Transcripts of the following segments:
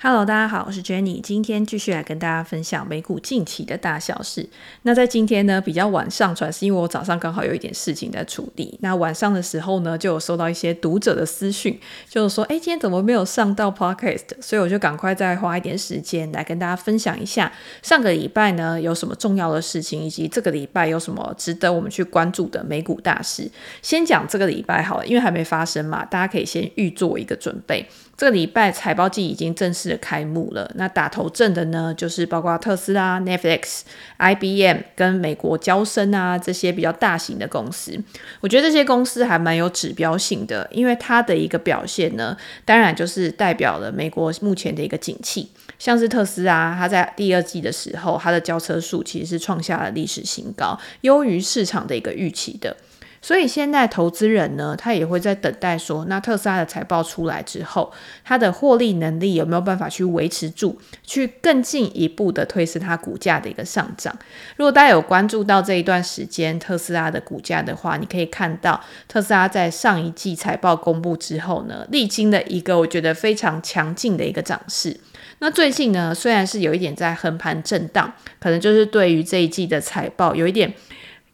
Hello，大家好，我是 Jenny，今天继续来跟大家分享美股近期的大小事。那在今天呢，比较晚上传，是因为我早上刚好有一点事情在处理。那晚上的时候呢，就有收到一些读者的私讯，就是说，哎，今天怎么没有上到 Podcast？所以我就赶快再花一点时间来跟大家分享一下上个礼拜呢有什么重要的事情，以及这个礼拜有什么值得我们去关注的美股大事。先讲这个礼拜好了，因为还没发生嘛，大家可以先预做一个准备。这个礼拜财报季已经正式的开幕了。那打头阵的呢，就是包括特斯拉、Netflix、IBM 跟美国交生啊这些比较大型的公司。我觉得这些公司还蛮有指标性的，因为它的一个表现呢，当然就是代表了美国目前的一个景气。像是特斯拉，它在第二季的时候，它的交车数其实是创下了历史新高，优于市场的一个预期的。所以现在投资人呢，他也会在等待说，那特斯拉的财报出来之后，它的获利能力有没有办法去维持住，去更进一步的推升它股价的一个上涨。如果大家有关注到这一段时间特斯拉的股价的话，你可以看到特斯拉在上一季财报公布之后呢，历经了一个我觉得非常强劲的一个涨势。那最近呢，虽然是有一点在横盘震荡，可能就是对于这一季的财报有一点。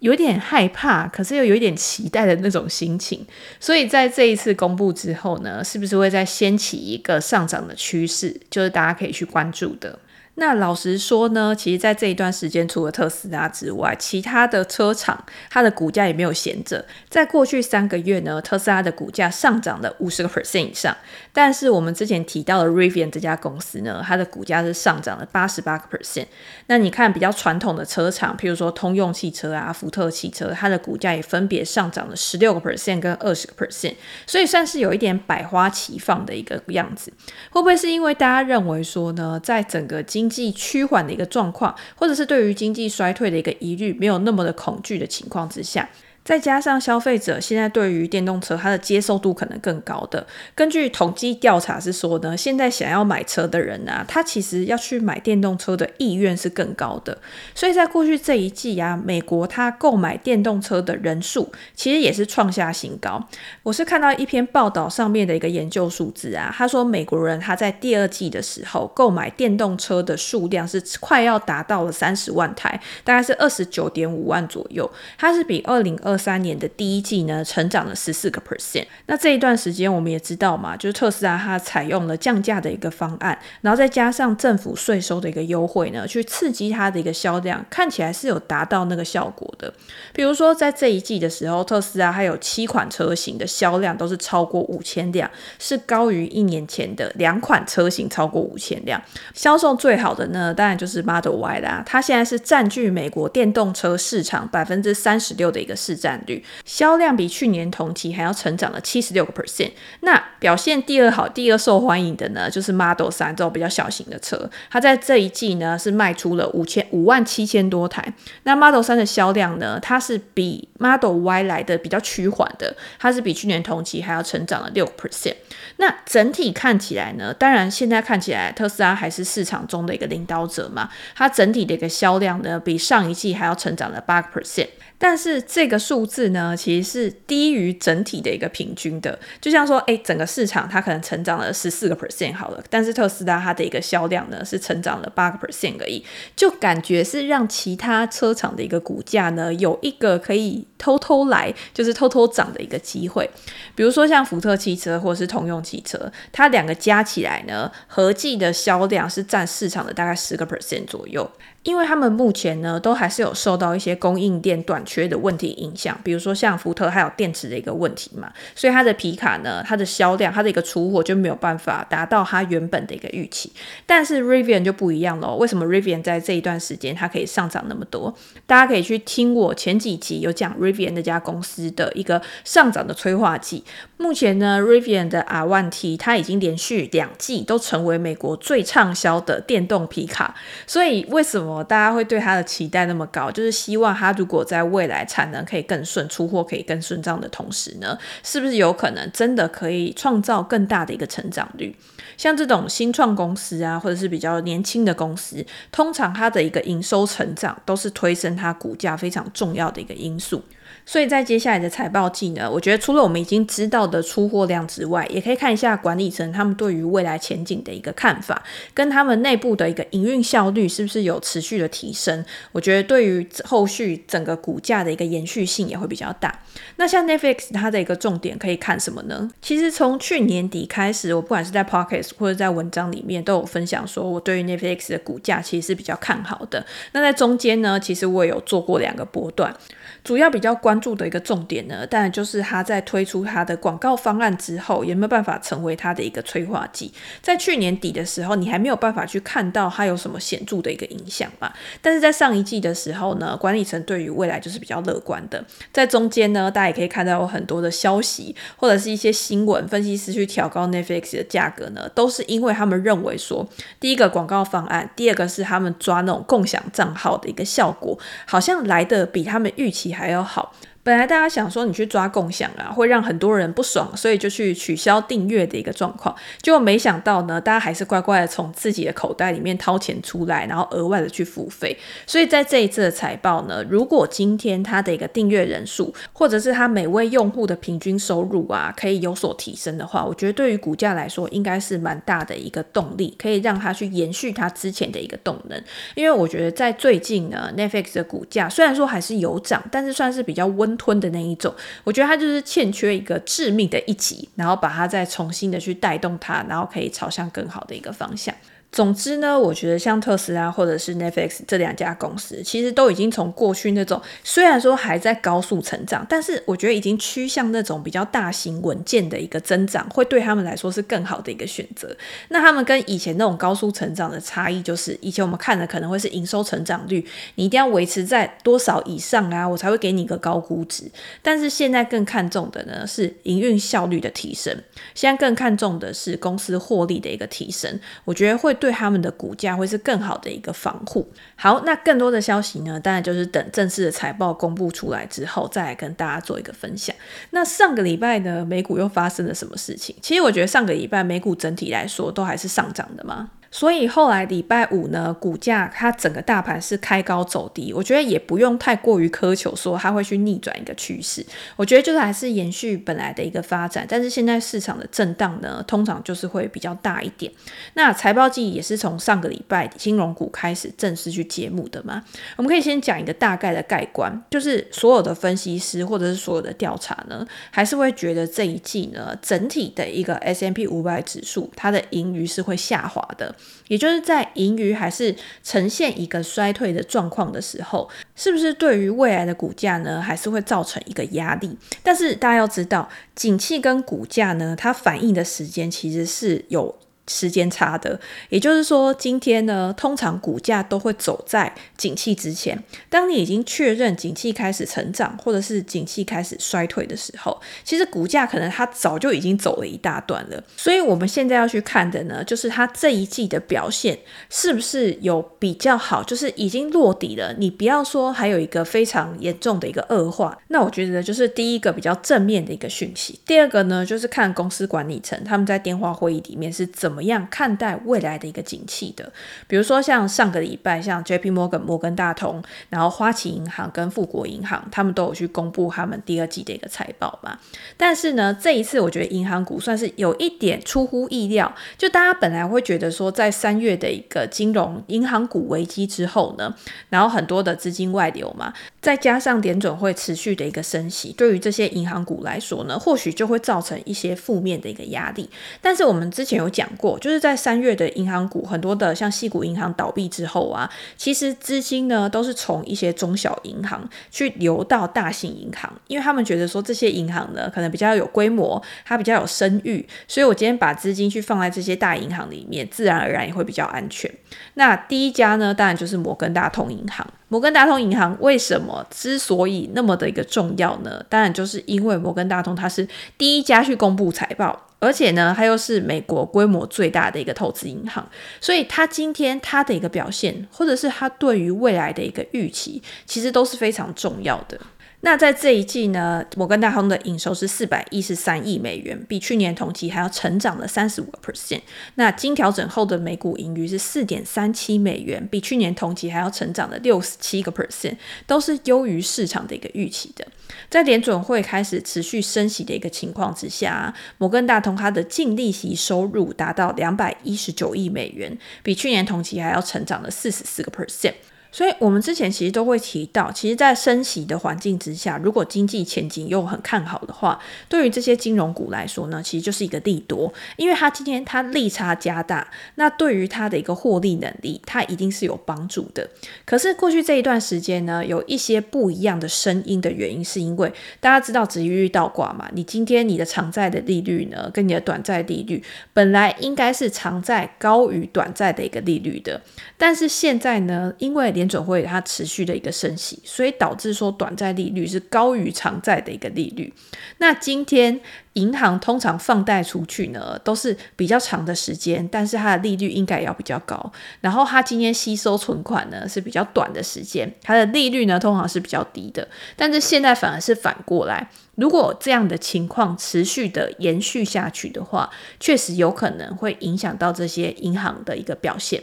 有点害怕，可是又有一点期待的那种心情，所以在这一次公布之后呢，是不是会再掀起一个上涨的趋势，就是大家可以去关注的。那老实说呢，其实，在这一段时间，除了特斯拉之外，其他的车厂它的股价也没有闲着。在过去三个月呢，特斯拉的股价上涨了五十个 percent 以上，但是我们之前提到的 Rivian 这家公司呢，它的股价是上涨了八十八个 percent。那你看比较传统的车厂，譬如说通用汽车啊、福特汽车，它的股价也分别上涨了十六个 percent 跟二十个 percent，所以算是有一点百花齐放的一个样子。会不会是因为大家认为说呢，在整个经经济趋缓的一个状况，或者是对于经济衰退的一个疑虑没有那么的恐惧的情况之下？再加上消费者现在对于电动车它的接受度可能更高的，根据统计调查是说呢，现在想要买车的人啊，他其实要去买电动车的意愿是更高的。所以在过去这一季啊，美国它购买电动车的人数其实也是创下新高。我是看到一篇报道上面的一个研究数字啊，他说美国人他在第二季的时候购买电动车的数量是快要达到了三十万台，大概是二十九点五万左右，它是比二零二二三年的第一季呢，成长了十四个 percent。那这一段时间我们也知道嘛，就是特斯拉它采用了降价的一个方案，然后再加上政府税收的一个优惠呢，去刺激它的一个销量，看起来是有达到那个效果的。比如说在这一季的时候，特斯拉还有七款车型的销量都是超过五千辆，是高于一年前的两款车型超过五千辆。销售最好的呢，当然就是 Model Y 啦，它现在是占据美国电动车市场百分之三十六的一个市占率，销量比去年同期还要成长了七十六个 percent。那表现第二好、第二受欢迎的呢，就是 Model 3这种比较小型的车，它在这一季呢是卖出了五千五万七千多台。那 Model 3的销量呢，它是比 Model Y 来的比较趋缓的，它是比去年同期还要成长了六个 percent。那整体看起来呢，当然现在看起来特斯拉还是市场中的一个领导者嘛，它整体的一个销量呢，比上一季还要成长了八个 percent。但是这个数字呢，其实是低于整体的一个平均的。就像说，诶，整个市场它可能成长了十四个 percent 好了，但是特斯拉它的一个销量呢是成长了八个 percent 而已，就感觉是让其他车厂的一个股价呢有一个可以偷偷来，就是偷偷涨的一个机会。比如说像福特汽车或是通用汽车，它两个加起来呢，合计的销量是占市场的大概十个 percent 左右。因为他们目前呢，都还是有受到一些供应链短缺的问题影响，比如说像福特还有电池的一个问题嘛，所以它的皮卡呢，它的销量，它的一个出货就没有办法达到它原本的一个预期。但是 Rivian 就不一样喽，为什么 Rivian 在这一段时间它可以上涨那么多？大家可以去听我前几集有讲 Rivian 那家公司的一个上涨的催化剂。目前呢，Rivian 的 R1T 它已经连续两季都成为美国最畅销的电动皮卡，所以为什么？么大家会对它的期待那么高？就是希望它如果在未来产能可以更顺，出货可以更顺畅的同时呢，是不是有可能真的可以创造更大的一个成长率？像这种新创公司啊，或者是比较年轻的公司，通常它的一个营收成长都是推升它股价非常重要的一个因素。所以在接下来的财报季呢，我觉得除了我们已经知道的出货量之外，也可以看一下管理层他们对于未来前景的一个看法，跟他们内部的一个营运效率是不是有持续的提升。我觉得对于后续整个股价的一个延续性也会比较大。那像 Netflix 它的一个重点可以看什么呢？其实从去年底开始，我不管是在 Pocket 或者在文章里面都有分享说，我对于 Netflix 的股价其实是比较看好的。那在中间呢，其实我也有做过两个波段。主要比较关注的一个重点呢，当然就是它在推出它的广告方案之后，有没有办法成为它的一个催化剂。在去年底的时候，你还没有办法去看到它有什么显著的一个影响嘛。但是在上一季的时候呢，管理层对于未来就是比较乐观的。在中间呢，大家也可以看到有很多的消息或者是一些新闻，分析师去调高 Netflix 的价格呢，都是因为他们认为说，第一个广告方案，第二个是他们抓那种共享账号的一个效果，好像来的比他们预期还要好。本来大家想说你去抓共享啊，会让很多人不爽，所以就去取消订阅的一个状况。结果没想到呢，大家还是乖乖的从自己的口袋里面掏钱出来，然后额外的去付费。所以在这一次的财报呢，如果今天它的一个订阅人数，或者是它每位用户的平均收入啊，可以有所提升的话，我觉得对于股价来说，应该是蛮大的一个动力，可以让它去延续它之前的一个动能。因为我觉得在最近呢，Netflix 的股价虽然说还是有涨，但是算是比较温。吞的那一种，我觉得它就是欠缺一个致命的一击，然后把它再重新的去带动它，然后可以朝向更好的一个方向。总之呢，我觉得像特斯拉或者是 Netflix 这两家公司，其实都已经从过去那种虽然说还在高速成长，但是我觉得已经趋向那种比较大型稳健的一个增长，会对他们来说是更好的一个选择。那他们跟以前那种高速成长的差异，就是以前我们看的可能会是营收成长率，你一定要维持在多少以上啊，我才会给你一个高估值。但是现在更看重的呢，是营运效率的提升，现在更看重的是公司获利的一个提升。我觉得会。对他们的股价会是更好的一个防护。好，那更多的消息呢，当然就是等正式的财报公布出来之后，再来跟大家做一个分享。那上个礼拜呢，美股又发生了什么事情？其实我觉得上个礼拜美股整体来说都还是上涨的嘛。所以后来礼拜五呢，股价它整个大盘是开高走低，我觉得也不用太过于苛求说它会去逆转一个趋势，我觉得就是还是延续本来的一个发展。但是现在市场的震荡呢，通常就是会比较大一点。那财报季也是从上个礼拜金融股开始正式去揭幕的嘛，我们可以先讲一个大概的概观，就是所有的分析师或者是所有的调查呢，还是会觉得这一季呢，整体的一个 S M P 五百指数它的盈余是会下滑的。也就是在盈余还是呈现一个衰退的状况的时候，是不是对于未来的股价呢，还是会造成一个压力？但是大家要知道，景气跟股价呢，它反应的时间其实是有。时间差的，也就是说，今天呢，通常股价都会走在景气之前。当你已经确认景气开始成长，或者是景气开始衰退的时候，其实股价可能它早就已经走了一大段了。所以，我们现在要去看的呢，就是它这一季的表现是不是有比较好，就是已经落底了。你不要说还有一个非常严重的一个恶化。那我觉得就是第一个比较正面的一个讯息。第二个呢，就是看公司管理层他们在电话会议里面是怎。怎么样看待未来的一个景气的？比如说像上个礼拜，像 JP Morgan 摩根大通，然后花旗银行跟富国银行，他们都有去公布他们第二季的一个财报嘛。但是呢，这一次我觉得银行股算是有一点出乎意料，就大家本来会觉得说，在三月的一个金融银行股危机之后呢，然后很多的资金外流嘛，再加上点准会持续的一个升息，对于这些银行股来说呢，或许就会造成一些负面的一个压力。但是我们之前有讲过。就是在三月的银行股，很多的像细股银行倒闭之后啊，其实资金呢都是从一些中小银行去流到大型银行，因为他们觉得说这些银行呢可能比较有规模，它比较有声誉，所以我今天把资金去放在这些大银行里面，自然而然也会比较安全。那第一家呢，当然就是摩根大通银行。摩根大通银行为什么之所以那么的一个重要呢？当然就是因为摩根大通它是第一家去公布财报，而且呢，它又是美国规模最大的一个投资银行，所以它今天它的一个表现，或者是它对于未来的一个预期，其实都是非常重要的。那在这一季呢，摩根大通的营收是四百一十三亿美元，比去年同期还要成长了三十五个 percent。那经调整后的每股盈余是四点三七美元，比去年同期还要成长了六十七个 percent，都是优于市场的一个预期的。在联准会开始持续升息的一个情况之下，摩根大通它的净利息收入达到两百一十九亿美元，比去年同期还要成长了四十四个 percent。所以，我们之前其实都会提到，其实，在升息的环境之下，如果经济前景又很看好的话，对于这些金融股来说呢，其实就是一个利多，因为它今天它利差加大，那对于它的一个获利能力，它一定是有帮助的。可是过去这一段时间呢，有一些不一样的声音的原因，是因为大家知道殖利率倒挂嘛，你今天你的长债的利率呢，跟你的短债利率本来应该是长债高于短债的一个利率的，但是现在呢，因为连联准会它持续的一个升息，所以导致说短债利率是高于长债的一个利率。那今天银行通常放贷出去呢，都是比较长的时间，但是它的利率应该要比较高。然后它今天吸收存款呢是比较短的时间，它的利率呢通常是比较低的。但是现在反而是反过来。如果这样的情况持续的延续下去的话，确实有可能会影响到这些银行的一个表现。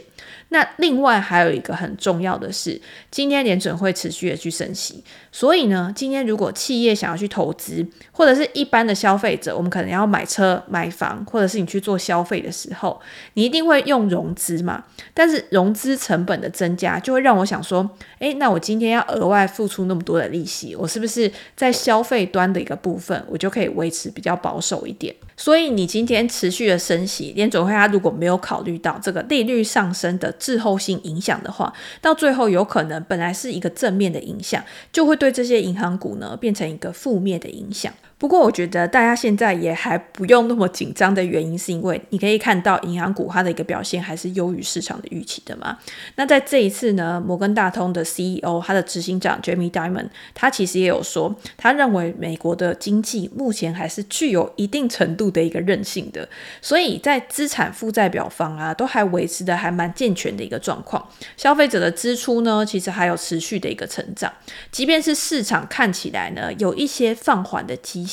那另外还有一个很重要的是，今天联准会持续的去升息，所以呢，今天如果企业想要去投资，或者是一般的消费者，我们可能要买车、买房，或者是你去做消费的时候，你一定会用融资嘛。但是融资成本的增加，就会让我想说，诶，那我今天要额外付出那么多的利息，我是不是在消费端的一个部分，我就可以维持比较保守一点？所以你今天持续的升息，联准会它如果没有考虑到这个利率上升的滞后性影响的话，到最后有可能本来是一个正面的影响，就会对这些银行股呢变成一个负面的影响。不过，我觉得大家现在也还不用那么紧张的原因，是因为你可以看到银行股它的一个表现还是优于市场的预期的嘛。那在这一次呢，摩根大通的 CEO 他的执行长 Jamie Dimon，他其实也有说，他认为美国的经济目前还是具有一定程度的一个韧性的，所以在资产负债表方啊，都还维持的还蛮健全的一个状况。消费者的支出呢，其实还有持续的一个成长，即便是市场看起来呢有一些放缓的迹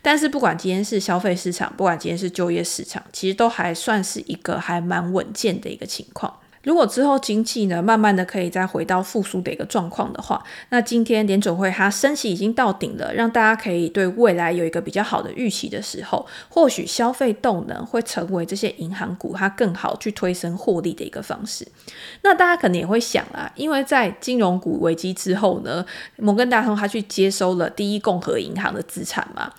但是不管今天是消费市场，不管今天是就业市场，其实都还算是一个还蛮稳健的一个情况。如果之后经济呢，慢慢的可以再回到复苏的一个状况的话，那今天联准会它升息已经到顶了，让大家可以对未来有一个比较好的预期的时候，或许消费动能会成为这些银行股它更好去推升获利的一个方式。那大家可能也会想啊，因为在金融股危机之后呢，摩根大通它去接收了第一共和银行的资产嘛。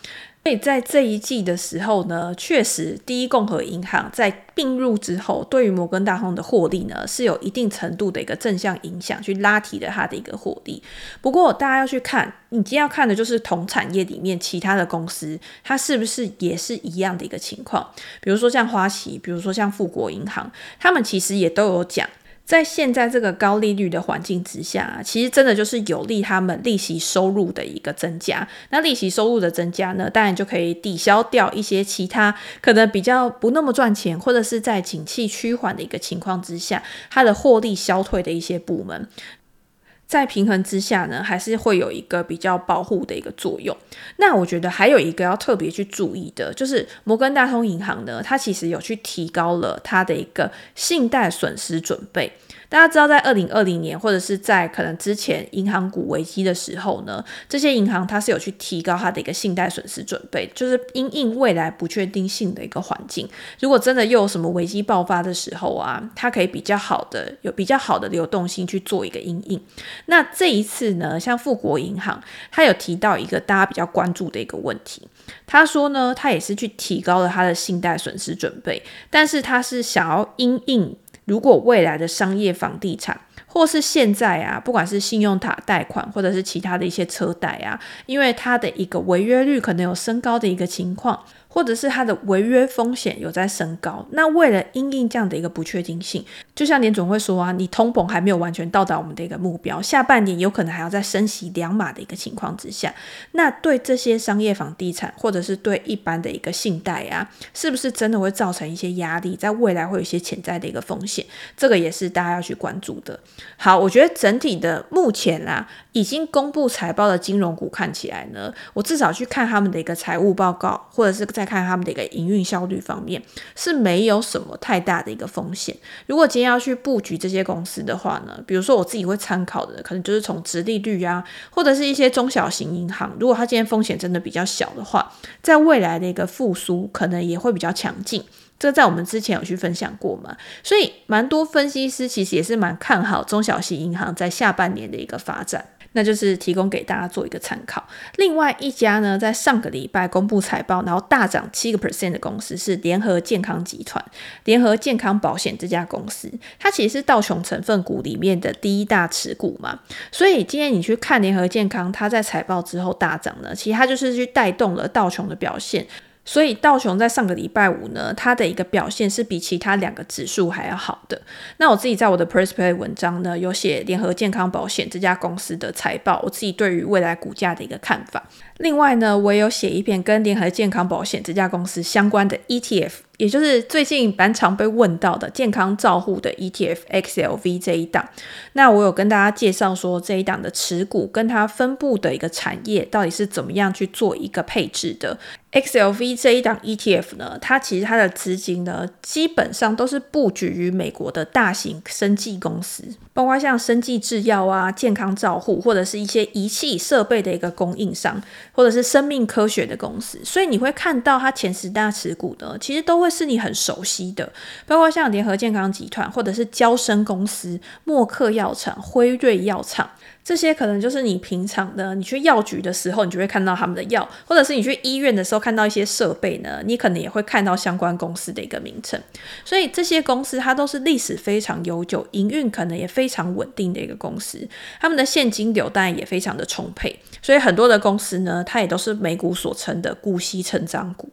所以在这一季的时候呢，确实第一共和银行在并入之后，对于摩根大通的获利呢是有一定程度的一个正向影响，去拉提了它的一个获利。不过大家要去看，你今天要看的就是同产业里面其他的公司，它是不是也是一样的一个情况？比如说像花旗，比如说像富国银行，他们其实也都有讲。在现在这个高利率的环境之下，其实真的就是有利他们利息收入的一个增加。那利息收入的增加呢，当然就可以抵消掉一些其他可能比较不那么赚钱，或者是在景气趋缓的一个情况之下，它的获利消退的一些部门。在平衡之下呢，还是会有一个比较保护的一个作用。那我觉得还有一个要特别去注意的，就是摩根大通银行呢，它其实有去提高了它的一个信贷损失准备。大家知道，在二零二零年或者是在可能之前银行股危机的时候呢，这些银行它是有去提高它的一个信贷损失准备，就是因应未来不确定性的一个环境。如果真的又有什么危机爆发的时候啊，它可以比较好的有比较好的流动性去做一个因应。那这一次呢，像富国银行，它有提到一个大家比较关注的一个问题，他说呢，他也是去提高了他的信贷损失准备，但是他是想要因应。如果未来的商业房地产或是现在啊，不管是信用卡贷款，或者是其他的一些车贷啊，因为它的一个违约率可能有升高的一个情况。或者是它的违约风险有在升高，那为了因应这样的一个不确定性，就像联准会说啊，你通膨还没有完全到达我们的一个目标，下半年有可能还要再升息两码的一个情况之下，那对这些商业房地产或者是对一般的一个信贷啊，是不是真的会造成一些压力，在未来会有一些潜在的一个风险？这个也是大家要去关注的。好，我觉得整体的目前啊，已经公布财报的金融股看起来呢，我至少去看他们的一个财务报告，或者是在看他们的一个营运效率方面是没有什么太大的一个风险。如果今天要去布局这些公司的话呢，比如说我自己会参考的，可能就是从直利率啊，或者是一些中小型银行，如果它今天风险真的比较小的话，在未来的一个复苏可能也会比较强劲。这在我们之前有去分享过嘛，所以蛮多分析师其实也是蛮看好中小型银行在下半年的一个发展。那就是提供给大家做一个参考。另外一家呢，在上个礼拜公布财报，然后大涨七个 percent 的公司是联合健康集团。联合健康保险这家公司，它其实是道琼成分股里面的第一大持股嘛。所以今天你去看联合健康，它在财报之后大涨呢，其实它就是去带动了道琼的表现。所以道琼在上个礼拜五呢，它的一个表现是比其他两个指数还要好的。那我自己在我的 Press Play 文章呢，有写联合健康保险这家公司的财报，我自己对于未来股价的一个看法。另外呢，我也有写一篇跟联合健康保险这家公司相关的 ETF。也就是最近蛮常被问到的健康照护的 ETF XLV 这一档，那我有跟大家介绍说这一档的持股跟它分布的一个产业到底是怎么样去做一个配置的。XLV 这一档 ETF 呢，它其实它的资金呢基本上都是布局于美国的大型生技公司，包括像生技制药啊、健康照护或者是一些仪器设备的一个供应商，或者是生命科学的公司。所以你会看到它前十大持股呢，其实都。会是你很熟悉的，包括像联合健康集团，或者是娇生公司、默克药厂、辉瑞药厂。这些可能就是你平常的，你去药局的时候，你就会看到他们的药，或者是你去医院的时候看到一些设备呢，你可能也会看到相关公司的一个名称。所以这些公司它都是历史非常悠久，营运可能也非常稳定的一个公司，他们的现金流当然也非常的充沛。所以很多的公司呢，它也都是美股所称的股息成长股。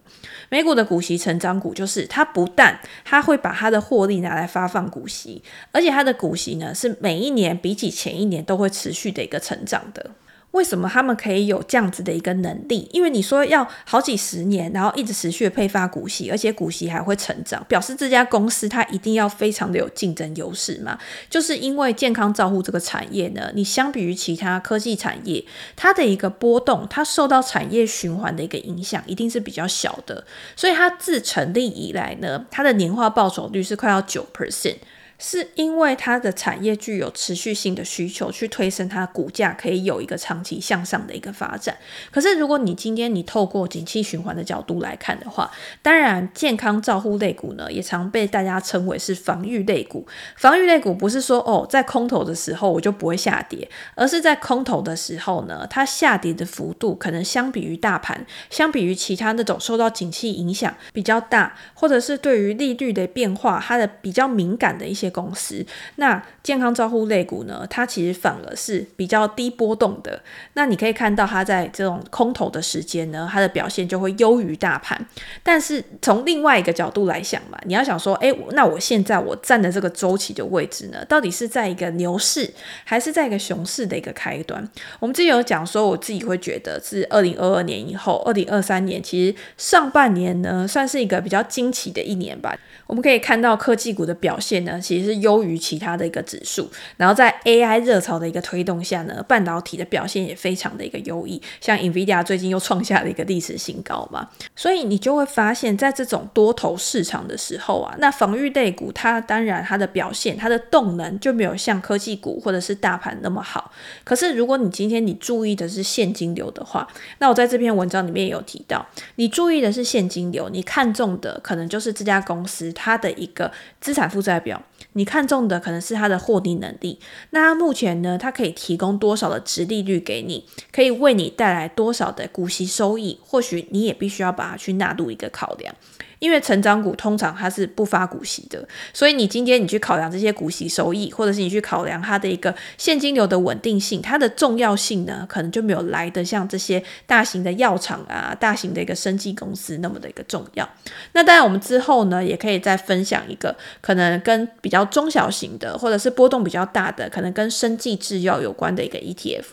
美股的股息成长股就是它不但它会把它的获利拿来发放股息，而且它的股息呢是每一年比起前一年都会持续的一个成长的，为什么他们可以有这样子的一个能力？因为你说要好几十年，然后一直持续配发股息，而且股息还会成长，表示这家公司它一定要非常的有竞争优势嘛。就是因为健康照护这个产业呢，你相比于其他科技产业，它的一个波动，它受到产业循环的一个影响，一定是比较小的。所以它自成立以来呢，它的年化报酬率是快要九 percent。是因为它的产业具有持续性的需求，去推升它股价，可以有一个长期向上的一个发展。可是，如果你今天你透过景气循环的角度来看的话，当然健康照护类股呢，也常被大家称为是防御类股。防御类股不是说哦，在空头的时候我就不会下跌，而是在空头的时候呢，它下跌的幅度可能相比于大盘，相比于其他那种受到景气影响比较大，或者是对于利率的变化它的比较敏感的一些。公司，那健康照护类股呢，它其实反而是比较低波动的。那你可以看到它在这种空头的时间呢，它的表现就会优于大盘。但是从另外一个角度来想嘛，你要想说，诶，那我现在我站的这个周期的位置呢，到底是在一个牛市，还是在一个熊市的一个开端？我们之前有讲说，我自己会觉得是二零二二年以后，二零二三年其实上半年呢，算是一个比较惊奇的一年吧。我们可以看到科技股的表现呢，其实是优于其他的一个指数。然后在 AI 热潮的一个推动下呢，半导体的表现也非常的一个优异。像 NVIDIA 最近又创下了一个历史新高嘛，所以你就会发现，在这种多头市场的时候啊，那防御类股它当然它的表现，它的动能就没有像科技股或者是大盘那么好。可是如果你今天你注意的是现金流的话，那我在这篇文章里面也有提到，你注意的是现金流，你看中的可能就是这家公司。它的一个资产负债表，你看中的可能是它的获利能力。那它目前呢，它可以提供多少的殖利率给你，可以为你带来多少的股息收益？或许你也必须要把它去纳入一个考量。因为成长股通常它是不发股息的，所以你今天你去考量这些股息收益，或者是你去考量它的一个现金流的稳定性，它的重要性呢，可能就没有来得像这些大型的药厂啊、大型的一个生技公司那么的一个重要。那当然，我们之后呢，也可以再分享一个可能跟比较中小型的，或者是波动比较大的，可能跟生技制药有关的一个 ETF。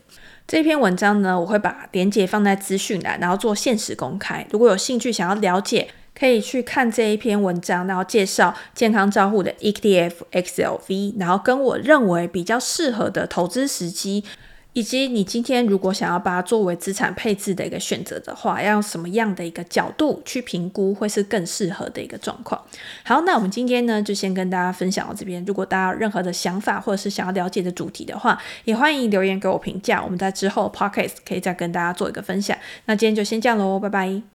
这篇文章呢，我会把连接放在资讯栏，然后做限时公开。如果有兴趣想要了解，可以去看这一篇文章，然后介绍健康照护的 ETF XLV，然后跟我认为比较适合的投资时机。以及你今天如果想要把它作为资产配置的一个选择的话，要用什么样的一个角度去评估，会是更适合的一个状况。好，那我们今天呢就先跟大家分享到这边。如果大家有任何的想法或者是想要了解的主题的话，也欢迎留言给我评价。我们在之后 Pockets 可以再跟大家做一个分享。那今天就先这样喽，拜拜。